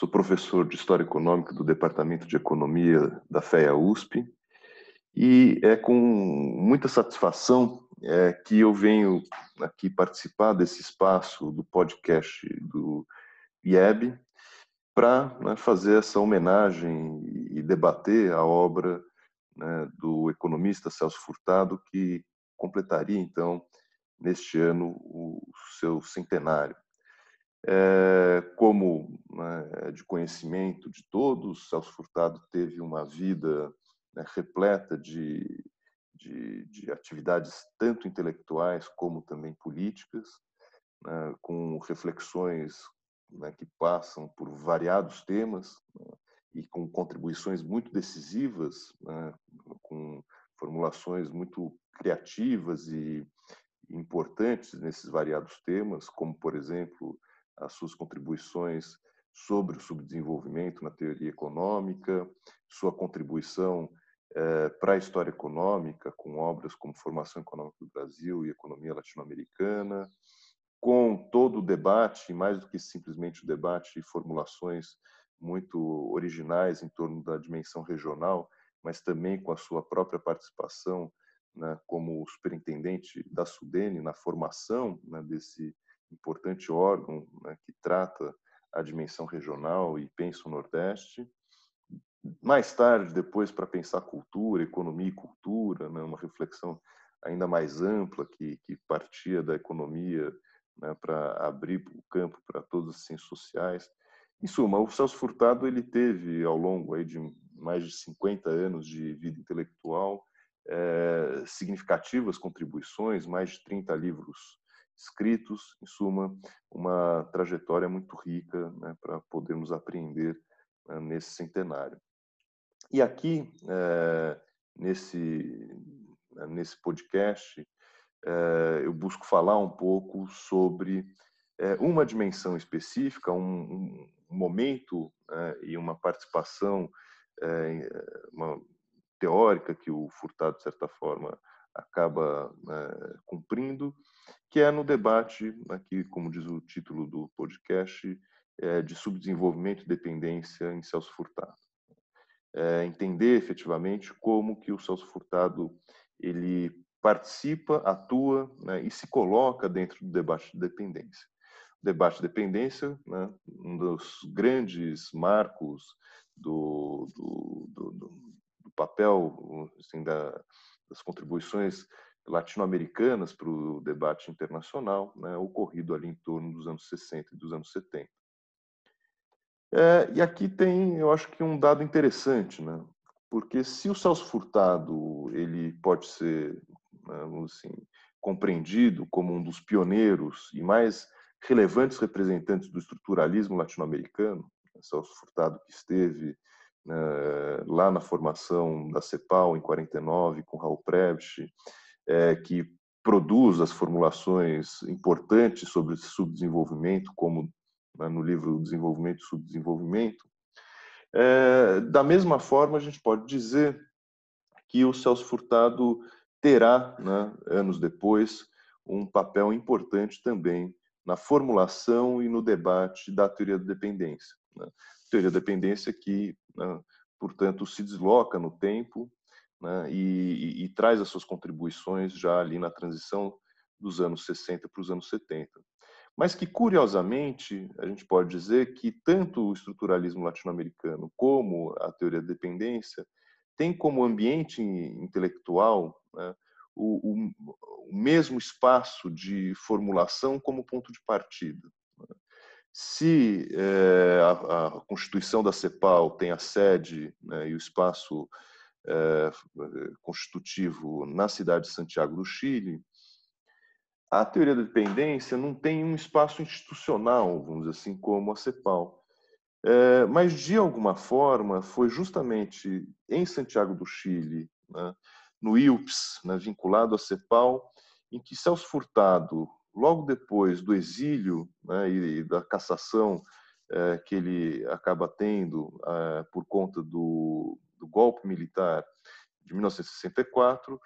sou professor de História Econômica do Departamento de Economia da FEA USP e é com muita satisfação é, que eu venho aqui participar desse espaço do podcast do IEB para né, fazer essa homenagem e debater a obra né, do economista Celso Furtado, que completaria então neste ano o seu centenário. É, como né, de conhecimento de todos, Celso Furtado teve uma vida né, repleta de, de, de, atividades tanto intelectuais como também políticas, né, com reflexões né, que passam por variados temas né, e com contribuições muito decisivas, né, com formulações muito criativas e importantes nesses variados temas, como, por exemplo, as suas contribuições sobre o subdesenvolvimento na teoria econômica, sua contribuição eh, para a história econômica, com obras como Formação Econômica do Brasil e Economia Latino-Americana, com todo o debate, mais do que simplesmente o debate e formulações muito originais em torno da dimensão regional, mas também com a sua própria participação né, como superintendente da Sudene na formação né, desse importante órgão né, que trata a dimensão regional e pensa o Nordeste. Mais tarde, depois, para pensar cultura, economia e cultura, né, uma reflexão ainda mais ampla que, que partia da economia né, para abrir o campo para todas as ciências sociais. Em suma, o Celso Furtado ele teve, ao longo aí de mais de 50 anos de vida intelectual, é, significativas contribuições, mais de 30 livros escritos, em suma, uma trajetória muito rica né, para podermos apreender né, nesse centenário. E aqui, é, nesse, né, nesse podcast, é, eu busco falar um pouco sobre é, uma dimensão específica, um, um momento né, e uma participação uma teórica que o Furtado, de certa forma, acaba né, cumprindo, que é no debate, aqui, como diz o título do podcast, é, de subdesenvolvimento e dependência em Celso Furtado. É, entender efetivamente como que o Celso Furtado ele participa, atua né, e se coloca dentro do debate de dependência. O debate de dependência, né, um dos grandes marcos do, do, do, do papel assim, da, das contribuições latino-americanas para o debate internacional, né, ocorrido ali em torno dos anos 60 e dos anos 70. É, e aqui tem, eu acho que um dado interessante, né? Porque se o Celso Furtado ele pode ser, né, assim, compreendido como um dos pioneiros e mais relevantes representantes do estruturalismo latino-americano, né, Celso Furtado que esteve né, lá na formação da CEPAL em 49 com Raul Prebisch, é, que produz as formulações importantes sobre subdesenvolvimento, como né, no livro Desenvolvimento e Subdesenvolvimento. É, da mesma forma, a gente pode dizer que o Celso Furtado terá, né, anos depois, um papel importante também na formulação e no debate da teoria da dependência. Né? Teoria da dependência que, né, portanto, se desloca no tempo né, e, e, e, traz as suas contribuições já ali na transição dos anos 60 para os anos 70. Mas que, curiosamente, a gente pode dizer que tanto o estruturalismo latino-americano como a teoria da dependência tem como ambiente intelectual né, o, o, o, mesmo espaço de formulação como ponto de partida. Né. Se é, a, a, Constituição da CEPAL tem a sede né, e o espaço é, constitutivo na cidade de Santiago do Chile, a teoria da dependência não tem um espaço institucional, vamos dizer assim, como a CEPAL. É, mas, de alguma forma, foi justamente em Santiago do Chile, né, no IUPS, né, vinculado à CEPAL, em que Celso Furtado, logo depois do exílio né, e da cassação é, que ele acaba tendo é, por conta do, do, golpe militar de 1964,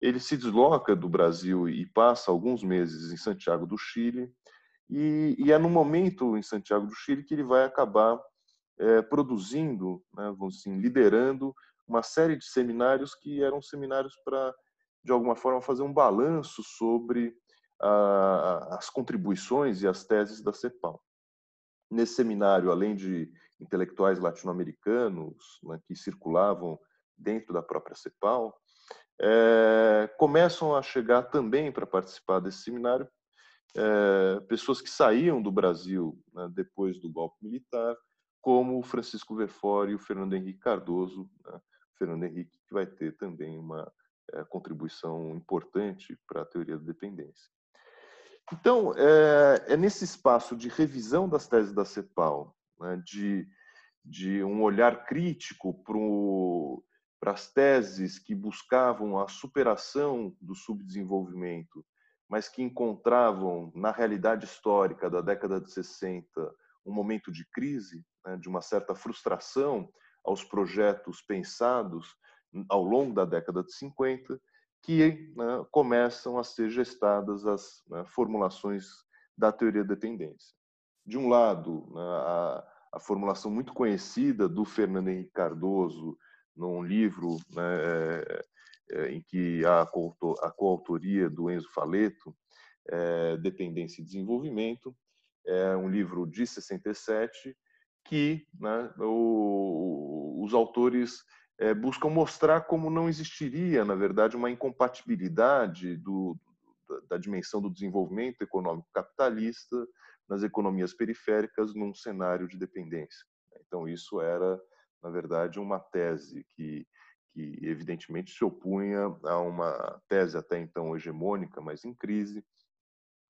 ele se desloca do Brasil e passa alguns meses em Santiago do Chile, e, e é no momento em Santiago do Chile que ele vai acabar é, produzindo, né, vamos assim, liderando uma série de seminários que eram seminários para, de alguma forma, fazer um balanço sobre a, as contribuições e as teses da CEPAL. Nesse seminário, além de intelectuais latino-americanos né, que circulavam dentro da própria CEPAL, é, começam a chegar também para participar desse seminário é, pessoas que saíam do Brasil né, depois do golpe militar, como o Francisco Verfora e o Fernando Henrique Cardoso. Né, Fernando Henrique que vai ter também uma é, contribuição importante para a teoria da dependência. Então, é, é, nesse espaço de revisão das teses da CEPAL, né, de, de um olhar crítico para as teses que buscavam a superação do subdesenvolvimento, mas que encontravam na realidade histórica da década de 60 um momento de crise, né, de uma certa frustração aos projetos pensados ao longo da década de 50, que né, começam a ser gestadas as né, formulações da teoria da dependência. De um lado, né, a, a, formulação muito conhecida do Fernando Henrique Cardoso, num livro né, é, é, em que há a coautoria do Enzo Faleto, é, Dependência e Desenvolvimento, é um livro de 67, que né, o, os autores é, buscam mostrar como não existiria, na verdade, uma incompatibilidade do, da dimensão do desenvolvimento econômico capitalista nas economias periféricas num cenário de dependência. Então, isso era, na verdade, uma tese que, que evidentemente se opunha a uma tese até então hegemônica, mas em crise,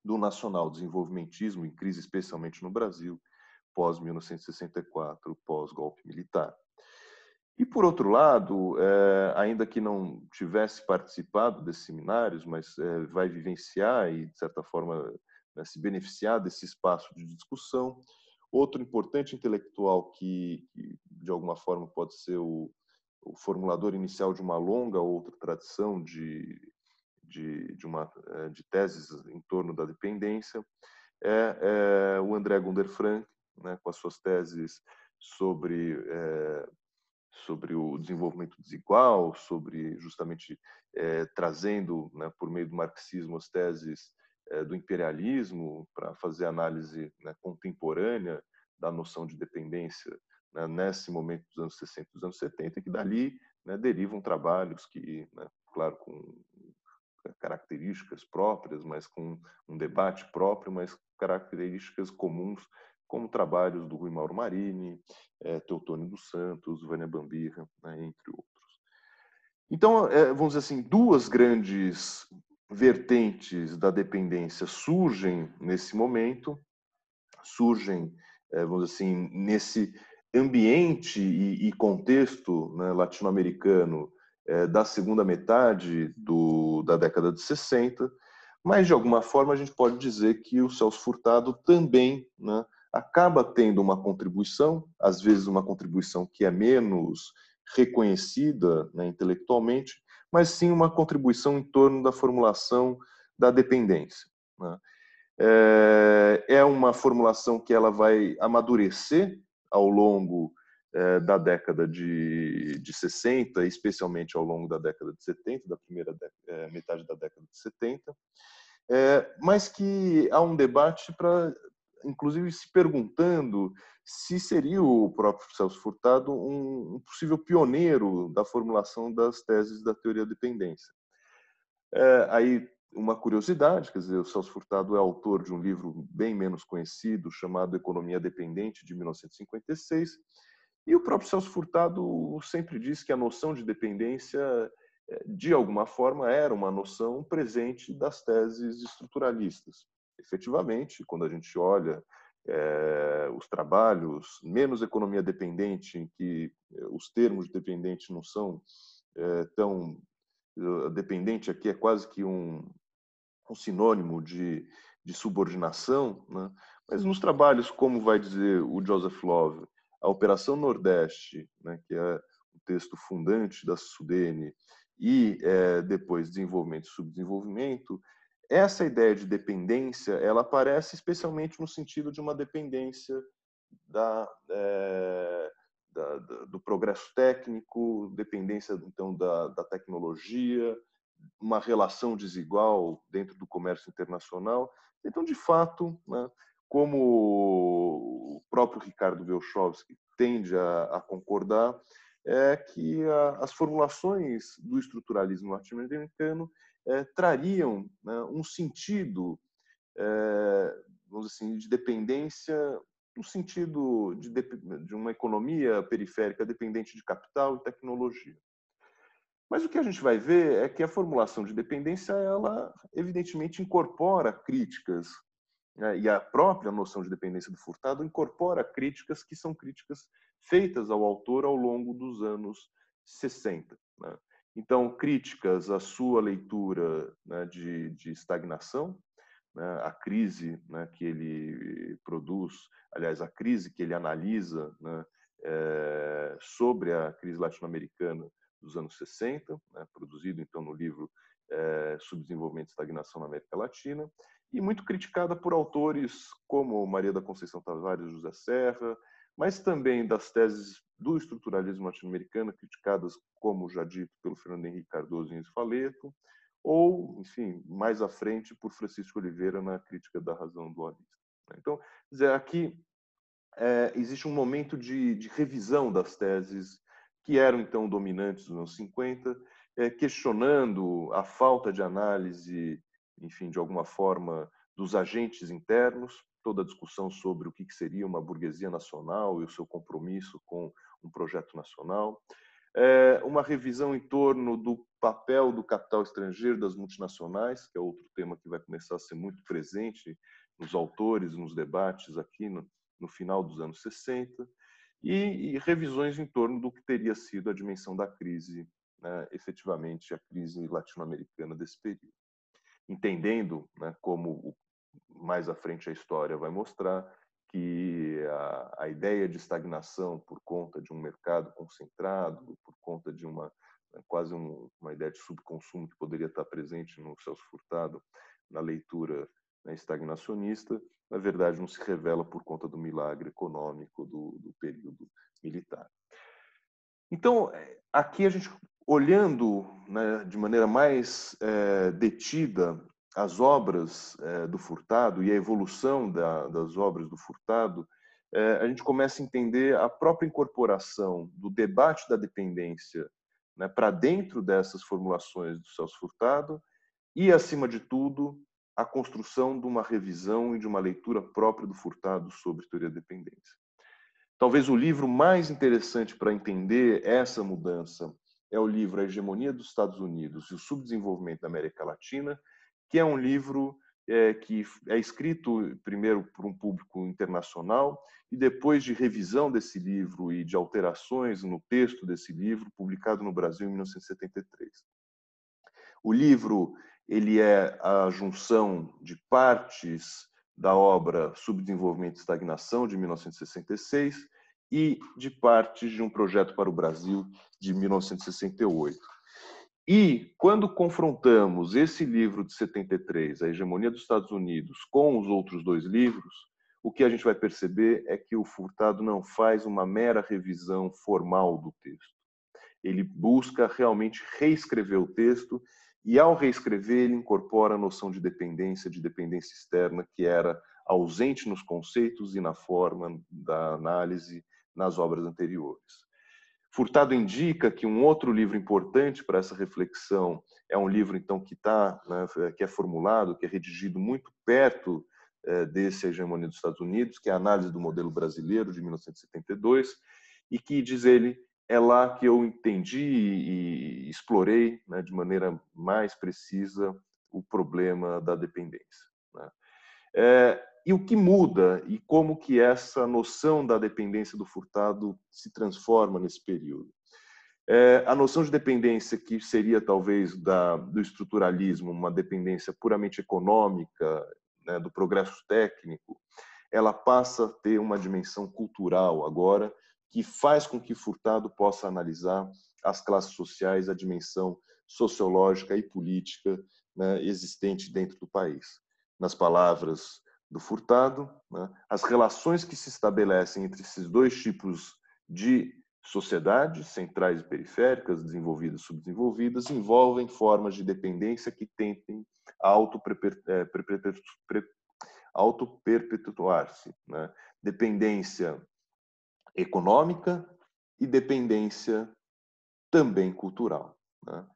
do nacional desenvolvimentismo, em crise especialmente no Brasil, pós-1964, pós-golpe militar. E, por outro lado, é, ainda que não tivesse participado desses seminários, mas é, vai vivenciar e, de certa forma, né, se beneficiar desse espaço de discussão, outro importante intelectual que, que de alguma forma, pode ser o, o, formulador inicial de uma longa outra tradição de, de, de, uma, de teses em torno da dependência, é, é o André Gunder Frank, né, com as suas teses sobre sobre o desenvolvimento desigual, sobre justamente é, trazendo, né, por meio do marxismo, as teses é, do imperialismo para fazer análise né, contemporânea da noção de dependência né, nesse momento dos anos 60 dos anos 70, e que dali né, derivam trabalhos que, né, claro, com características próprias, mas com um debate próprio, mas características comuns como trabalhos do Rui Mauro Marini, é, Teotônio dos Santos, Vânia Bambirra, né, entre outros. Então, é, vamos dizer assim, duas grandes vertentes da dependência surgem nesse momento, surgem, é, vamos dizer assim, nesse ambiente e, e contexto né, latino-americano da segunda metade do, da década de 60, mas de alguma forma a gente pode dizer que o Celso Furtado também né, acaba tendo uma contribuição, às vezes uma contribuição que é menos reconhecida né, intelectualmente, mas sim uma contribuição em torno da formulação da dependência. Né? É, é uma formulação que ela vai amadurecer ao longo é, da década de, de 60, especialmente ao longo da década de 70, da primeira é, metade da década de 70, é, mas que há um debate para inclusive se perguntando se seria o próprio Celso Furtado um, possível pioneiro da formulação das teses da teoria da dependência. É, aí uma curiosidade, quer dizer, o Celso Furtado é autor de um livro bem menos conhecido chamado Economia Dependente de 1956, e o próprio Celso Furtado sempre disse que a noção de dependência é, de alguma forma era uma noção presente das teses estruturalistas efetivamente, quando a gente olha é, os trabalhos, menos economia dependente, em que os termos dependente não são é, tão. Dependente aqui é quase que um, um sinônimo de, de subordinação, né? mas nos trabalhos, como vai dizer o Joseph Love, a Operação Nordeste, né, que é o texto fundante da Sudene, e é, depois desenvolvimento e subdesenvolvimento, essa ideia de dependência ela aparece especialmente no sentido de uma dependência da, é, da, da, do progresso técnico, dependência então da, da tecnologia, uma relação desigual dentro do comércio internacional. Então, de fato, né, como o próprio Ricardo Velchovsky tende a, a concordar, é que a, as formulações do estruturalismo norte-americano é, trariam né, um sentido, é, vamos dizer assim, de dependência, no sentido de, de uma economia periférica dependente de capital e tecnologia. Mas o que a gente vai ver é que a formulação de dependência, ela evidentemente incorpora críticas, né, e a própria noção de dependência do Furtado incorpora críticas que são críticas feitas ao autor ao longo dos anos 60. Né? Então, críticas à sua leitura né, de, de, estagnação, né, a crise né, que ele produz, aliás, a crise que ele analisa né, é, sobre a crise latino-americana dos anos 60, né, produzido então no livro é, Subdesenvolvimento e Estagnação na América Latina, e muito criticada por autores como Maria da Conceição Tavares José Serra, mas também das teses do estruturalismo latino-americano, criticadas, como já dito, pelo Fernando Henrique Cardoso em Faleto, ou, enfim, mais à frente, por Francisco Oliveira na crítica da razão dualista. Então, aqui é, existe um momento de, de revisão das teses que eram então dominantes nos anos 50, é, questionando a falta de análise, enfim, de alguma forma, dos agentes internos, toda a discussão sobre o que seria uma burguesia nacional e o seu compromisso com um projeto nacional, é, uma revisão em torno do papel do capital estrangeiro das multinacionais, que é outro tema que vai começar a ser muito presente nos autores, nos debates aqui no, no final dos anos 60, e, e, revisões em torno do que teria sido a dimensão da crise, né, efetivamente a crise latino-americana desse período. Entendendo né, como mais à frente a história vai mostrar que a, a, ideia de estagnação por conta de um mercado concentrado, por conta de uma né, quase um, uma ideia de subconsumo que poderia estar presente no Celso Furtado na leitura né, estagnacionista, na verdade, não se revela por conta do milagre econômico do, do período militar. Então, é, aqui a gente, olhando né, de maneira mais é, detida as obras é, do Furtado e a evolução da, das obras do Furtado, é, a gente começa a entender a própria incorporação do debate da dependência né, para dentro dessas formulações do Celso Furtado e, acima de tudo, a construção de uma revisão e de uma leitura própria do Furtado sobre teoria da dependência. Talvez o livro mais interessante para entender essa mudança é o livro A Hegemonia dos Estados Unidos e o Subdesenvolvimento da América Latina, que é um livro é, que é escrito primeiro por um público internacional e depois de revisão desse livro e de alterações no texto desse livro, publicado no Brasil em 1973. O livro ele é a junção de partes da obra Subdesenvolvimento e Estagnação, de 1966, e de partes de um projeto para o Brasil, de 1968. E quando confrontamos esse livro de 73, A Hegemonia dos Estados Unidos, com os outros dois livros, o que a gente vai perceber é que o Furtado não faz uma mera revisão formal do texto. Ele busca realmente reescrever o texto e ao reescrever, ele incorpora a noção de dependência, de dependência externa, que era ausente nos conceitos e na forma da análise nas obras anteriores. Furtado indica que um outro livro importante para essa reflexão é um livro então que está, né, que é formulado, que é redigido muito perto é, desse hegemonia dos Estados Unidos, que é a análise do modelo brasileiro de 1972, e que diz ele é lá que eu entendi e explorei né, de maneira mais precisa o problema da dependência. É, e o que muda e como que essa noção da dependência do Furtado se transforma nesse período? É, a noção de dependência que seria talvez da, do estruturalismo, uma dependência puramente econômica, né, do progresso técnico, ela passa a ter uma dimensão cultural agora que faz com que Furtado possa analisar as classes sociais, a dimensão sociológica e política né, existente dentro do país. Nas palavras do Furtado, né, as relações que se estabelecem entre esses dois tipos de sociedades, centrais e periféricas, desenvolvidas e subdesenvolvidas, envolvem formas de dependência que tentem auto-perpetuar-se. Né? Dependência econômica e dependência também cultural. Né?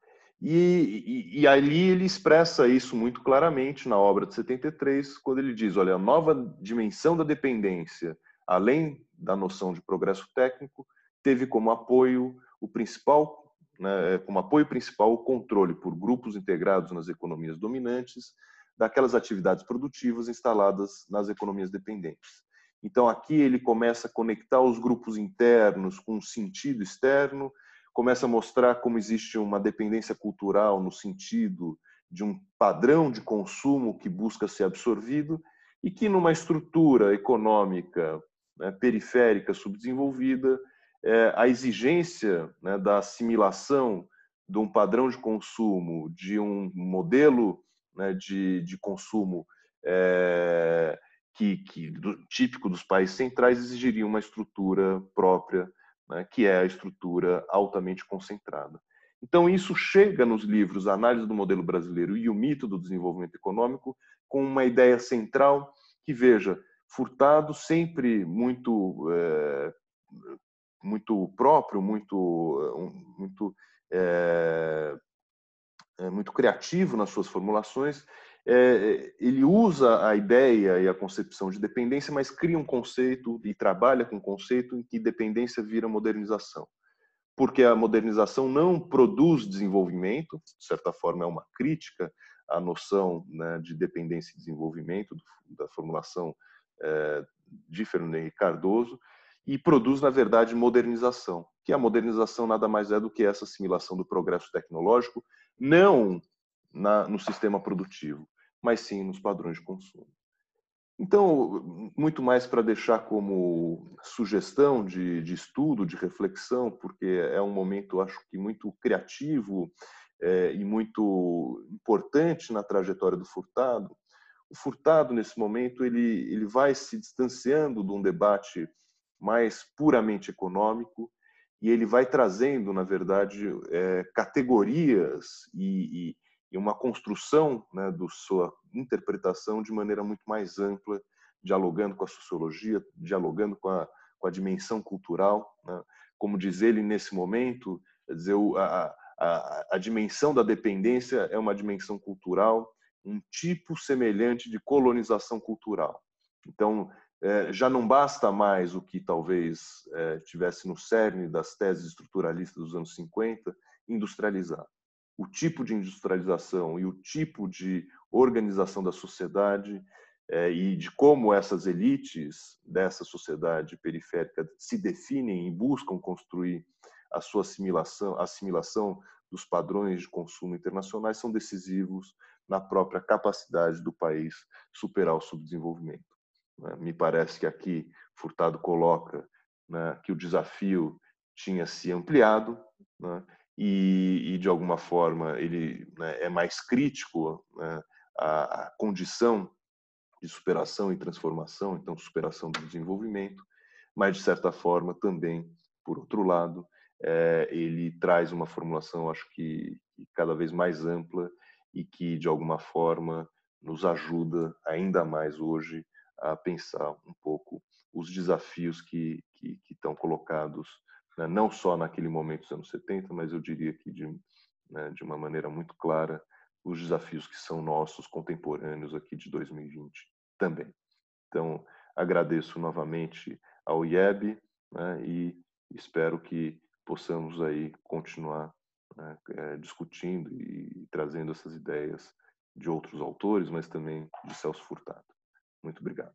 E, e, e, ali ele expressa isso muito claramente na obra de 73, quando ele diz: olha, a nova dimensão da dependência, além da noção de progresso técnico, teve como apoio o principal, né, como apoio principal o controle por grupos integrados nas economias dominantes daquelas atividades produtivas instaladas nas economias dependentes. Então aqui ele começa a conectar os grupos internos com o sentido externo começa a mostrar como existe uma dependência cultural no sentido de um padrão de consumo que busca ser absorvido e que numa estrutura econômica né, periférica subdesenvolvida é, a exigência né, da assimilação de um padrão de consumo de um modelo né, de, de consumo é, que, que do, típico dos países centrais exigiria uma estrutura própria né, que é a estrutura altamente concentrada. Então, isso chega nos livros Análise do Modelo Brasileiro e o Mito do Desenvolvimento Econômico com uma ideia central que, veja, Furtado sempre muito, é, muito próprio, muito, muito, é, muito criativo nas suas formulações, é, ele usa a ideia e a concepção de dependência, mas cria um conceito e trabalha com um conceito em que dependência vira modernização. Porque a modernização não produz desenvolvimento, de certa forma é uma crítica à noção né, de dependência e desenvolvimento, da formulação é, de Fernando Henrique Cardoso, e produz, na verdade, modernização, que a modernização nada mais é do que essa assimilação do progresso tecnológico, não na, no sistema produtivo, mas sim nos padrões de consumo. Então, muito mais para deixar como sugestão de, de, estudo, de reflexão, porque é um momento, acho que, muito criativo é, e muito importante na trajetória do Furtado. O Furtado, nesse momento, ele, ele vai se distanciando de um debate mais puramente econômico e ele vai trazendo, na verdade, é, categorias e, e e uma construção né, do sua interpretação de maneira muito mais ampla, dialogando com a sociologia, dialogando com a, com a dimensão cultural. Né? Como diz ele nesse momento, dizer, a, a, a dimensão da dependência é uma dimensão cultural, um tipo semelhante de colonização cultural. Então, é, já não basta mais o que talvez é, tivesse no cerne das teses estruturalistas dos anos 50, industrializar o tipo de industrialização e o tipo de organização da sociedade é, e de como essas elites dessa sociedade periférica se definem e buscam construir a sua assimilação, assimilação dos padrões de consumo internacionais são decisivos na própria capacidade do país superar o subdesenvolvimento. Né. Me parece que aqui Furtado coloca né, que o desafio tinha se ampliado né, e, e de alguma forma ele né, é mais crítico né, à, à, condição de superação e transformação, então superação do desenvolvimento, mas de certa forma também, por outro lado, é, ele traz uma formulação, acho que, cada vez mais ampla e que de alguma forma nos ajuda ainda mais hoje a pensar um pouco os desafios que, que, que estão colocados né, não só naquele momento dos anos 70, mas eu diria que de, né, de uma maneira muito clara, os desafios que são nossos, contemporâneos aqui de 2020 também. Então, agradeço novamente ao IEB né, e espero que possamos aí continuar né, é, discutindo e, trazendo essas ideias de outros autores, mas também de Celso Furtado. Muito obrigado.